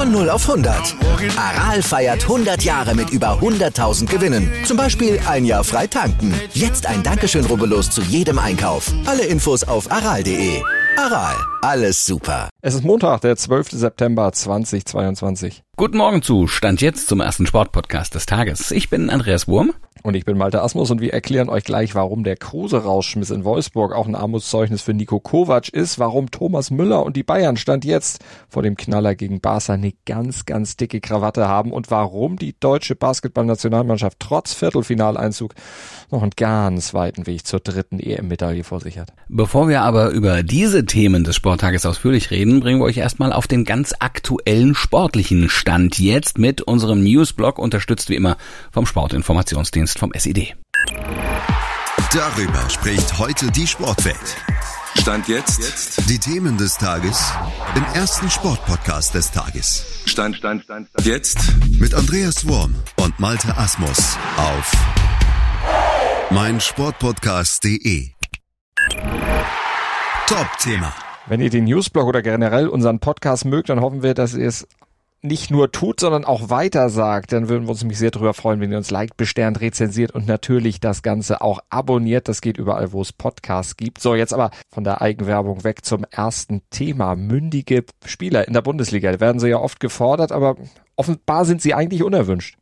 Von 0 auf 100. Aral feiert 100 Jahre mit über 100.000 Gewinnen. Zum Beispiel ein Jahr frei tanken. Jetzt ein Dankeschön, rubbellos zu jedem Einkauf. Alle Infos auf aral.de. Aral, alles super. Es ist Montag, der 12. September 2022. Guten Morgen zu Stand jetzt zum ersten Sportpodcast des Tages. Ich bin Andreas Wurm. Und ich bin Malte Asmus und wir erklären euch gleich, warum der Kruse-Rauschmiss in Wolfsburg auch ein Armutszeugnis für Nico Kovac ist, warum Thomas Müller und die Bayern Stand jetzt vor dem Knaller gegen Barca eine ganz, ganz dicke Krawatte haben und warum die deutsche Basketballnationalmannschaft trotz Viertelfinaleinzug noch einen ganz weiten Weg zur dritten EM-Medaille vor sich hat. Bevor wir aber über diese Themen des Sporttages ausführlich reden, bringen wir euch erstmal auf den ganz aktuellen sportlichen Stand jetzt mit unserem Newsblog, unterstützt wie immer vom Sportinformationsdienst Dienst vom SED. Darüber spricht heute die Sportwelt. Stand jetzt. Die Themen des Tages im ersten Sportpodcast des Tages. Stand, Stand, Stand, Stand. Jetzt. Mit Andreas Worm und Malte Asmus auf meinsportpodcast.de. Top-Thema. Wenn ihr den Newsblog oder generell unseren Podcast mögt, dann hoffen wir, dass ihr es nicht nur tut, sondern auch weiter sagt, dann würden wir uns nämlich sehr darüber freuen, wenn ihr uns liked, besternt, rezensiert und natürlich das Ganze auch abonniert. Das geht überall, wo es Podcasts gibt. So, jetzt aber von der Eigenwerbung weg zum ersten Thema. Mündige Spieler in der Bundesliga. Da werden sie ja oft gefordert, aber offenbar sind sie eigentlich unerwünscht.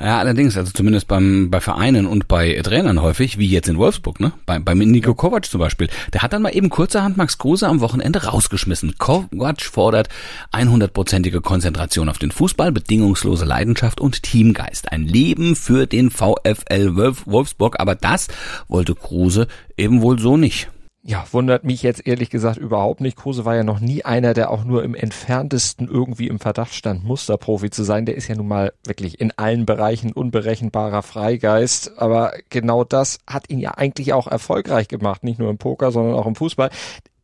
Ja, allerdings, also zumindest beim, bei Vereinen und bei Trainern häufig, wie jetzt in Wolfsburg, ne? Bei, beim Nico Kovac zum Beispiel. Der hat dann mal eben kurzerhand Max Kruse am Wochenende rausgeschmissen. Kovac fordert 100-prozentige Konzentration auf den Fußball, bedingungslose Leidenschaft und Teamgeist. Ein Leben für den VfL Wolfsburg, aber das wollte Kruse eben wohl so nicht. Ja, wundert mich jetzt ehrlich gesagt überhaupt nicht. Kruse war ja noch nie einer, der auch nur im entferntesten irgendwie im Verdacht stand, Musterprofi zu sein. Der ist ja nun mal wirklich in allen Bereichen unberechenbarer Freigeist. Aber genau das hat ihn ja eigentlich auch erfolgreich gemacht. Nicht nur im Poker, sondern auch im Fußball.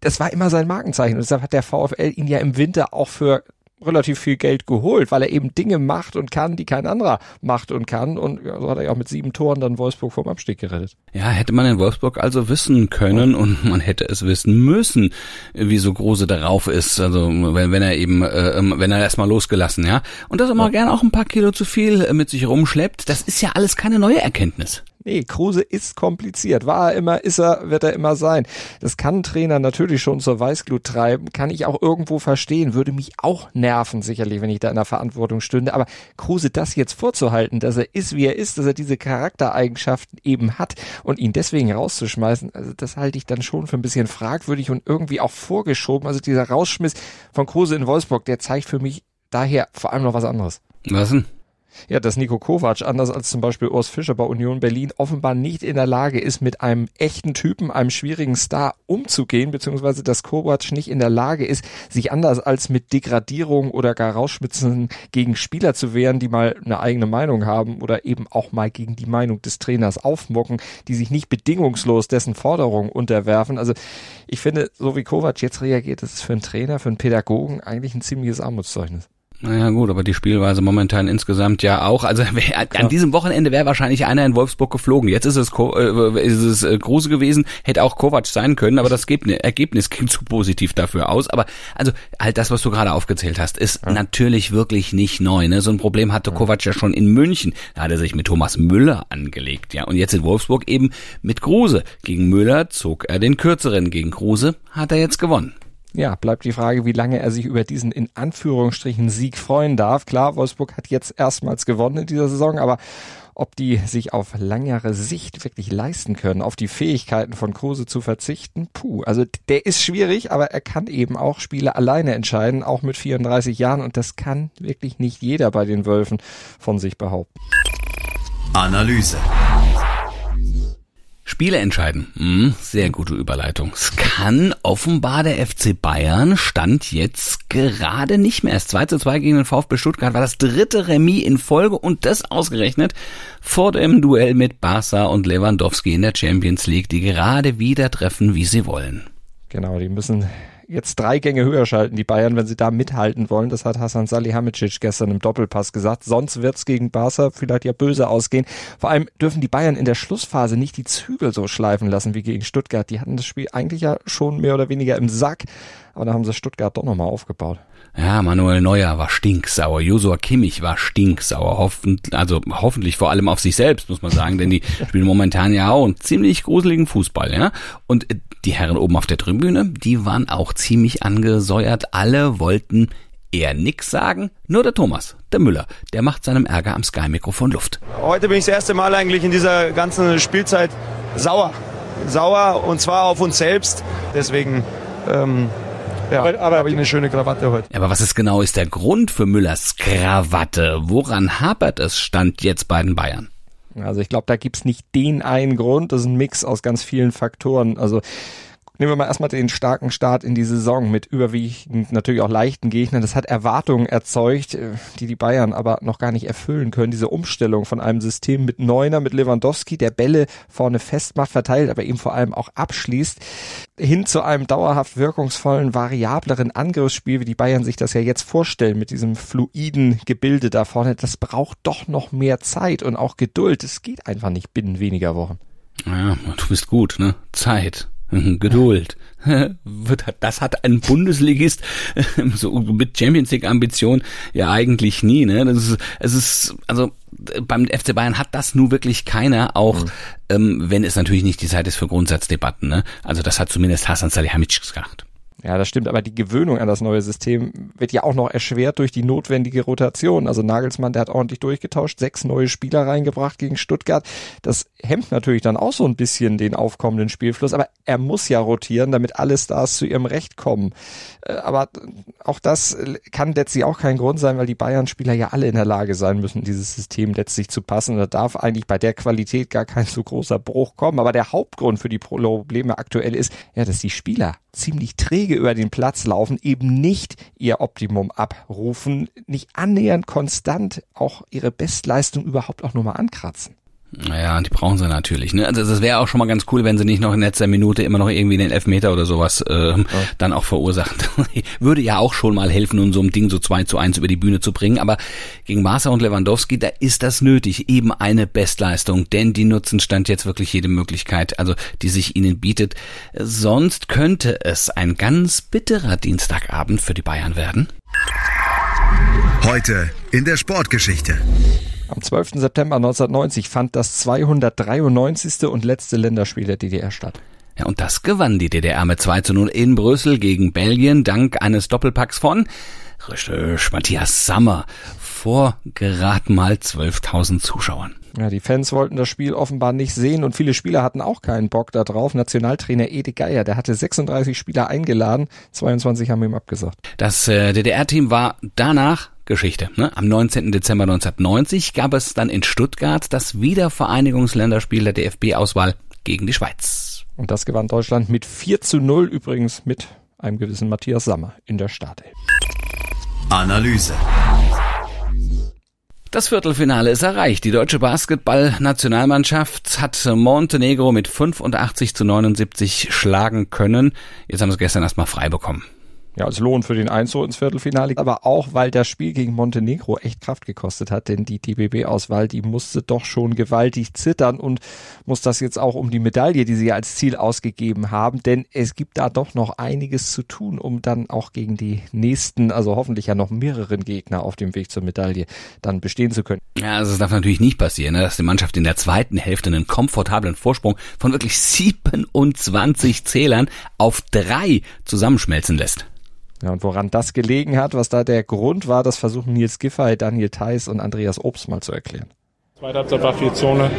Das war immer sein Markenzeichen. Und deshalb hat der VfL ihn ja im Winter auch für relativ viel Geld geholt, weil er eben Dinge macht und kann, die kein anderer macht und kann. Und so hat er ja auch mit sieben Toren dann Wolfsburg vom Abstieg gerettet. Ja, hätte man in Wolfsburg also wissen können und man hätte es wissen müssen, wie so große darauf ist. Also wenn, wenn er eben, äh, ähm, wenn er erstmal losgelassen, ja. Und dass er mal ja. gern auch ein paar Kilo zu viel mit sich rumschleppt, das ist ja alles keine neue Erkenntnis. Nee, Kruse ist kompliziert. War er immer, ist er, wird er immer sein. Das kann Trainer natürlich schon zur Weißglut treiben, kann ich auch irgendwo verstehen, würde mich auch nerven, sicherlich, wenn ich da in der Verantwortung stünde. Aber Kruse das jetzt vorzuhalten, dass er ist, wie er ist, dass er diese Charaktereigenschaften eben hat und ihn deswegen rauszuschmeißen, also das halte ich dann schon für ein bisschen fragwürdig und irgendwie auch vorgeschoben. Also dieser Rausschmiss von Kruse in Wolfsburg, der zeigt für mich daher vor allem noch was anderes. Was denn? Ja, dass Nico Kovac, anders als zum Beispiel Urs Fischer bei Union Berlin, offenbar nicht in der Lage ist, mit einem echten Typen, einem schwierigen Star umzugehen, beziehungsweise dass Kovac nicht in der Lage ist, sich anders als mit Degradierung oder gar Rausschmitzen gegen Spieler zu wehren, die mal eine eigene Meinung haben oder eben auch mal gegen die Meinung des Trainers aufmocken, die sich nicht bedingungslos dessen Forderungen unterwerfen. Also ich finde, so wie Kovac jetzt reagiert, das ist für einen Trainer, für einen Pädagogen eigentlich ein ziemliches Armutszeugnis. Naja gut, aber die Spielweise momentan insgesamt ja auch. Also an diesem Wochenende wäre wahrscheinlich einer in Wolfsburg geflogen. Jetzt ist es, äh, ist es äh, Kruse gewesen, hätte auch Kovac sein können, aber das Ergebnis ging zu positiv dafür aus. Aber also halt das, was du gerade aufgezählt hast, ist ja. natürlich wirklich nicht neu. Ne? So ein Problem hatte ja. Kovac ja schon in München. Da hat er sich mit Thomas Müller angelegt. ja. Und jetzt in Wolfsburg eben mit Kruse. Gegen Müller zog er den kürzeren. Gegen Kruse hat er jetzt gewonnen ja, bleibt die Frage, wie lange er sich über diesen in Anführungsstrichen Sieg freuen darf. Klar, Wolfsburg hat jetzt erstmals gewonnen in dieser Saison, aber ob die sich auf langere Sicht wirklich leisten können, auf die Fähigkeiten von Kruse zu verzichten, puh, also der ist schwierig, aber er kann eben auch Spiele alleine entscheiden, auch mit 34 Jahren und das kann wirklich nicht jeder bei den Wölfen von sich behaupten. Analyse. Spiele entscheiden. Hm, sehr gute Überleitung. Es kann offenbar der FC Bayern stand jetzt gerade nicht mehr. Es 2 zu 2 gegen den VfB Stuttgart war das dritte Remis in Folge und das ausgerechnet vor dem Duell mit Barca und Lewandowski in der Champions League, die gerade wieder treffen, wie sie wollen. Genau, die müssen jetzt drei Gänge höher schalten, die Bayern, wenn sie da mithalten wollen. Das hat Hasan Salihamidzic gestern im Doppelpass gesagt. Sonst wird's gegen Barca vielleicht ja böse ausgehen. Vor allem dürfen die Bayern in der Schlussphase nicht die Zügel so schleifen lassen wie gegen Stuttgart. Die hatten das Spiel eigentlich ja schon mehr oder weniger im Sack. Aber da haben sie Stuttgart doch nochmal aufgebaut. Ja, Manuel Neuer war stinksauer, Josua Kimmich war stinksauer, hoffentlich, also hoffentlich vor allem auf sich selbst, muss man sagen, denn die spielen momentan ja auch einen ziemlich gruseligen Fußball, ja. Und die Herren oben auf der Tribüne, die waren auch ziemlich angesäuert, alle wollten eher nix sagen, nur der Thomas, der Müller, der macht seinem Ärger am Sky-Mikrofon Luft. Heute bin ich das erste Mal eigentlich in dieser ganzen Spielzeit sauer. Sauer und zwar auf uns selbst. Deswegen ähm, ja, aber, aber habe ich eine schöne Krawatte heute. Aber was ist genau ist der Grund für Müllers Krawatte? Woran hapert es stand jetzt bei den Bayern? Also ich glaube, da gibt's nicht den einen Grund. Das ist ein Mix aus ganz vielen Faktoren. Also Nehmen wir mal erstmal den starken Start in die Saison mit überwiegend natürlich auch leichten Gegnern. Das hat Erwartungen erzeugt, äh, die die Bayern aber noch gar nicht erfüllen können. Diese Umstellung von einem System mit Neuner, mit Lewandowski, der Bälle vorne festmacht, verteilt, aber eben vor allem auch abschließt, hin zu einem dauerhaft wirkungsvollen, variableren Angriffsspiel, wie die Bayern sich das ja jetzt vorstellen, mit diesem fluiden Gebilde da vorne. Das braucht doch noch mehr Zeit und auch Geduld. Es geht einfach nicht binnen weniger Wochen. Ja, du bist gut, ne? Zeit. Geduld. Das hat ein Bundesligist so mit Champions League Ambition ja eigentlich nie. Ne? Das ist, es ist also beim FC Bayern hat das nur wirklich keiner, auch mhm. ähm, wenn es natürlich nicht die Zeit ist für Grundsatzdebatten. Ne? Also das hat zumindest Hasan Salihamidzic gesagt. Ja, das stimmt, aber die Gewöhnung an das neue System wird ja auch noch erschwert durch die notwendige Rotation. Also Nagelsmann, der hat ordentlich durchgetauscht, sechs neue Spieler reingebracht gegen Stuttgart. Das hemmt natürlich dann auch so ein bisschen den aufkommenden Spielfluss, aber er muss ja rotieren, damit alle Stars zu ihrem Recht kommen. Äh, aber auch das kann letztlich auch kein Grund sein, weil die Bayern-Spieler ja alle in der Lage sein müssen, dieses System letztlich zu passen. Da darf eigentlich bei der Qualität gar kein so großer Bruch kommen. Aber der Hauptgrund für die Probleme aktuell ist, ja, dass die Spieler ziemlich träge über den Platz laufen, eben nicht ihr Optimum abrufen, nicht annähernd konstant auch ihre Bestleistung überhaupt auch nur mal ankratzen. Naja, die brauchen sie natürlich. Ne? Also das wäre auch schon mal ganz cool, wenn sie nicht noch in letzter Minute immer noch irgendwie den Elfmeter oder sowas ähm, ja. dann auch verursachen. Würde ja auch schon mal helfen, um so ein Ding so 2 zu 1 über die Bühne zu bringen. Aber gegen Barca und Lewandowski, da ist das nötig. Eben eine Bestleistung. Denn die nutzen Stand jetzt wirklich jede Möglichkeit, also die sich ihnen bietet. Sonst könnte es ein ganz bitterer Dienstagabend für die Bayern werden. Heute in der Sportgeschichte. Am 12. September 1990 fand das 293. und letzte Länderspiel der DDR statt. Ja, und das gewann die DDR mit 2 zu 0 in Brüssel gegen Belgien dank eines Doppelpacks von richtig, Matthias Sammer vor gerade mal 12.000 Zuschauern. Ja, die Fans wollten das Spiel offenbar nicht sehen und viele Spieler hatten auch keinen Bock da drauf. Nationaltrainer Ede Geier, der hatte 36 Spieler eingeladen, 22 haben ihm abgesagt. Das äh, DDR-Team war danach Geschichte. Ne? Am 19. Dezember 1990 gab es dann in Stuttgart das Wiedervereinigungsländerspiel der DFB-Auswahl gegen die Schweiz. Und das gewann Deutschland mit 4 zu 0 übrigens mit einem gewissen Matthias Sammer in der Startelf. Analyse. Das Viertelfinale ist erreicht. Die deutsche Basketball-Nationalmannschaft hat Montenegro mit 85 zu 79 schlagen können. Jetzt haben sie gestern erstmal frei bekommen ja, als Lohn für den Einzug ins Viertelfinale, aber auch, weil das Spiel gegen Montenegro echt Kraft gekostet hat, denn die DBB-Auswahl, die musste doch schon gewaltig zittern und muss das jetzt auch um die Medaille, die sie als Ziel ausgegeben haben, denn es gibt da doch noch einiges zu tun, um dann auch gegen die nächsten, also hoffentlich ja noch mehreren Gegner auf dem Weg zur Medaille dann bestehen zu können. Ja, also es darf natürlich nicht passieren, ne, dass die Mannschaft in der zweiten Hälfte einen komfortablen Vorsprung von wirklich 27 Zählern auf drei zusammenschmelzen lässt. Ja, und woran das gelegen hat, was da der Grund war, das versuchen Nils Giffey, Daniel Theiss und Andreas Obst mal zu erklären. Zweite Halbzeit war viel Zone.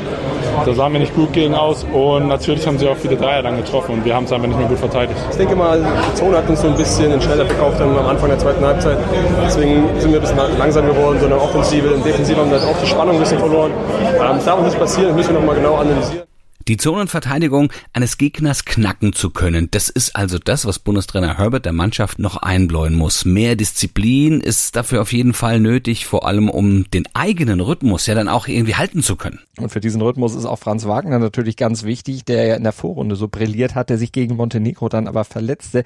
Da sahen wir nicht gut gegen aus und natürlich haben sie auch viele Dreier dann getroffen und wir haben es einfach nicht mehr gut verteidigt. Ich denke mal, die Zone hat uns so ein bisschen schneller verkauft am Anfang der zweiten Halbzeit. Deswegen sind wir ein bisschen langsam geworden, sondern Offensive. In Defensive haben wir auch die Spannung ein bisschen verloren. Ähm, das darf uns nicht passieren, das müssen wir nochmal genau analysieren. Die Zonenverteidigung eines Gegners knacken zu können, das ist also das, was Bundestrainer Herbert der Mannschaft noch einbläuen muss. Mehr Disziplin ist dafür auf jeden Fall nötig, vor allem um den eigenen Rhythmus ja dann auch irgendwie halten zu können. Und für diesen Rhythmus ist auch Franz Wagner natürlich ganz wichtig, der ja in der Vorrunde so brilliert hat, der sich gegen Montenegro dann aber verletzte.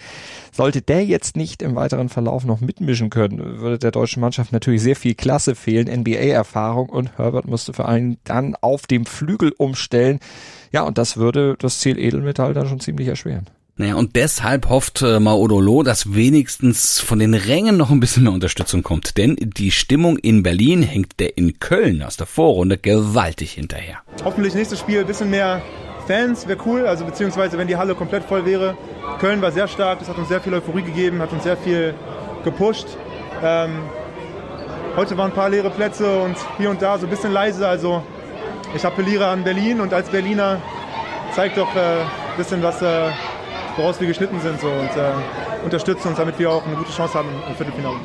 Sollte der jetzt nicht im weiteren Verlauf noch mitmischen können, würde der deutschen Mannschaft natürlich sehr viel Klasse fehlen, NBA-Erfahrung und Herbert musste vor allem dann auf dem Flügel umstellen. Ja, und das würde das Ziel Edelmetall dann schon ziemlich erschweren. Naja, und deshalb hofft äh, Maodolo, dass wenigstens von den Rängen noch ein bisschen mehr Unterstützung kommt. Denn die Stimmung in Berlin hängt der in Köln aus der Vorrunde gewaltig hinterher. Hoffentlich nächstes Spiel ein bisschen mehr Fans, wäre cool. Also beziehungsweise wenn die Halle komplett voll wäre. Köln war sehr stark, das hat uns sehr viel Euphorie gegeben, hat uns sehr viel gepusht. Ähm, heute waren ein paar leere Plätze und hier und da so ein bisschen leise. Also ich appelliere an Berlin und als Berliner zeigt doch ein äh, bisschen, was, äh, woraus wir geschnitten sind so, und äh, unterstützt uns, damit wir auch eine gute Chance haben im Viertelfinale.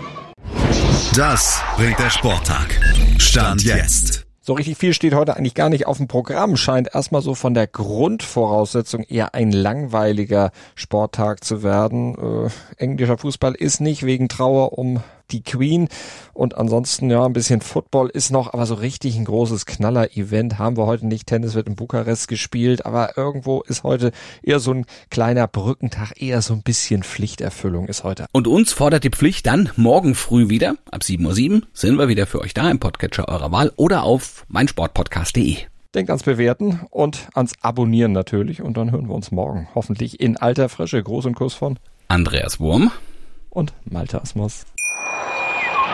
Das bringt der Sporttag. Stand jetzt. So richtig viel steht heute eigentlich gar nicht auf dem Programm. Scheint erstmal so von der Grundvoraussetzung eher ein langweiliger Sporttag zu werden. Äh, englischer Fußball ist nicht wegen Trauer um die Queen. Und ansonsten, ja, ein bisschen Football ist noch, aber so richtig ein großes Knaller-Event haben wir heute nicht. Tennis wird in Bukarest gespielt, aber irgendwo ist heute eher so ein kleiner Brückentag, eher so ein bisschen Pflichterfüllung ist heute. Und uns fordert die Pflicht dann morgen früh wieder. Ab 7.07 Uhr sind wir wieder für euch da im Podcatcher eurer Wahl oder auf meinsportpodcast.de. Denkt ans Bewerten und ans Abonnieren natürlich. Und dann hören wir uns morgen. Hoffentlich in alter Frische. Gruß und Kuss von Andreas Wurm und Malte Asmus.